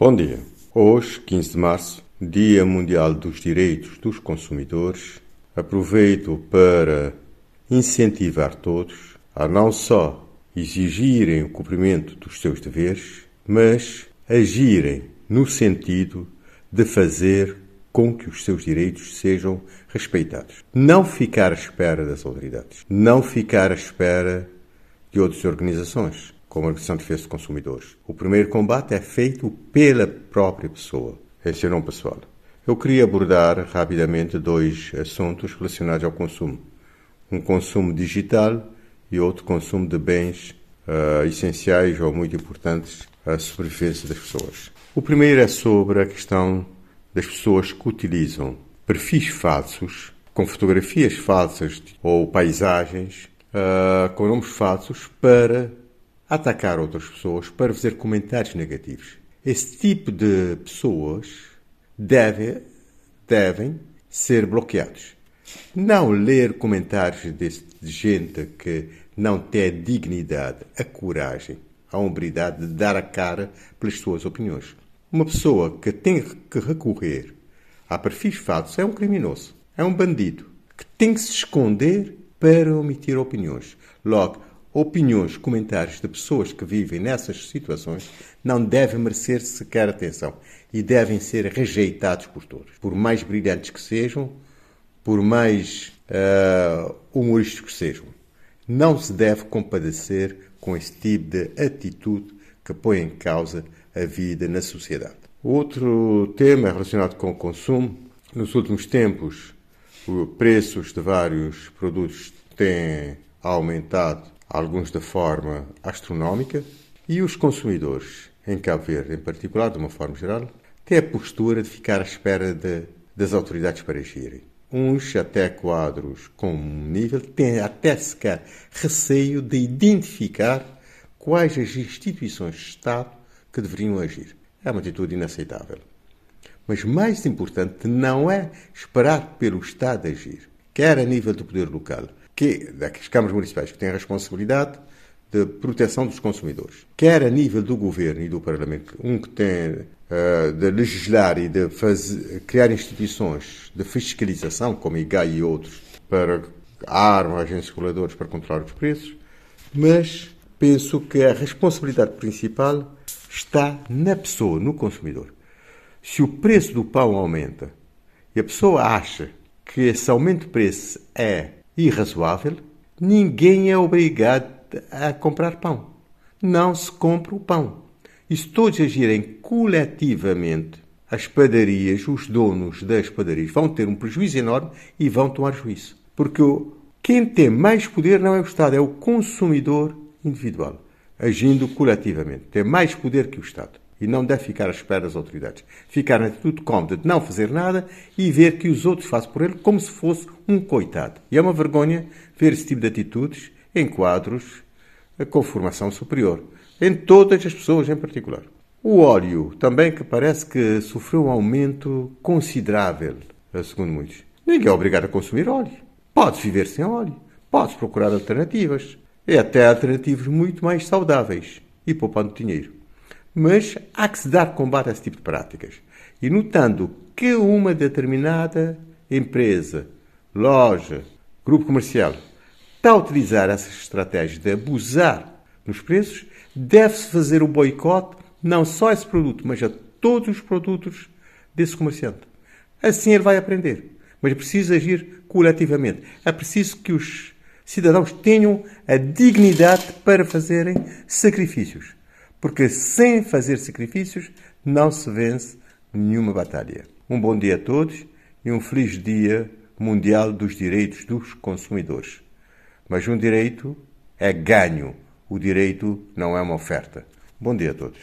Bom dia. Hoje, 15 de março, Dia Mundial dos Direitos dos Consumidores, aproveito para incentivar todos a não só exigirem o cumprimento dos seus deveres, mas agirem no sentido de fazer com que os seus direitos sejam respeitados. Não ficar à espera das autoridades, não ficar à espera de outras organizações como a Organização de Defesa dos Consumidores. O primeiro combate é feito pela própria pessoa, seu nome pessoal. Eu queria abordar rapidamente dois assuntos relacionados ao consumo. Um consumo digital e outro consumo de bens uh, essenciais ou muito importantes à sobrevivência das pessoas. O primeiro é sobre a questão das pessoas que utilizam perfis falsos, com fotografias falsas ou paisagens, uh, com nomes falsos, para atacar outras pessoas, para fazer comentários negativos. Esse tipo de pessoas deve, devem ser bloqueados. Não ler comentários de gente que não tem a dignidade, a coragem, a hombridade de dar a cara pelas suas opiniões. Uma pessoa que tem que recorrer a perfis falsos é um criminoso, é um bandido, que tem que se esconder para omitir opiniões. Logo, opiniões, comentários de pessoas que vivem nessas situações não devem merecer sequer atenção e devem ser rejeitados por todos. Por mais brilhantes que sejam, por mais uh, humorísticos que sejam. Não se deve compadecer com esse tipo de atitude que põe em causa a vida na sociedade. Outro tema relacionado com o consumo. Nos últimos tempos, os preços de vários produtos têm aumentado alguns de forma astronómica, e os consumidores, em Cabo Verde em particular, de uma forma geral, têm a postura de ficar à espera de, das autoridades para agirem. Uns, até quadros com nível, têm até sequer receio de identificar quais as instituições de Estado que deveriam agir. É uma atitude inaceitável. Mas mais importante não é esperar pelo Estado agir, quer a nível do poder local, que, das câmaras municipais que têm a responsabilidade de proteção dos consumidores, quer a nível do governo e do Parlamento, um que tem uh, de legislar e de fazer, criar instituições de fiscalização, como a IGAI e outros, para armas, agentes reguladores para controlar os preços, mas penso que a responsabilidade principal está na pessoa, no consumidor. Se o preço do pão aumenta e a pessoa acha que esse aumento de preço é irrazoável, ninguém é obrigado a comprar pão. Não se compra o pão. E se todos agirem coletivamente, as padarias, os donos das padarias, vão ter um prejuízo enorme e vão tomar juízo. Porque quem tem mais poder não é o Estado, é o consumidor individual, agindo coletivamente. Tem mais poder que o Estado e não deve ficar à espera das autoridades. Ficar na atitude cómoda de não fazer nada e ver que os outros fazem por ele como se fosse um coitado. E é uma vergonha ver esse tipo de atitudes em quadros com formação superior, em todas as pessoas em particular. O óleo também que parece que sofreu um aumento considerável, segundo muitos. Ninguém é obrigado a consumir óleo. Pode viver sem óleo. Pode procurar alternativas. E até alternativas muito mais saudáveis e poupando dinheiro. Mas há que se dar combate a esse tipo de práticas. E notando que uma determinada empresa, loja, grupo comercial está a utilizar essas estratégias de abusar nos preços, deve-se fazer o boicote não só a esse produto, mas a todos os produtos desse comerciante. Assim ele vai aprender. Mas é preciso agir coletivamente. É preciso que os cidadãos tenham a dignidade para fazerem sacrifícios porque sem fazer sacrifícios não se vence nenhuma batalha. Um bom dia a todos e um feliz Dia Mundial dos Direitos dos Consumidores. Mas um direito é ganho, o direito não é uma oferta. Bom dia a todos.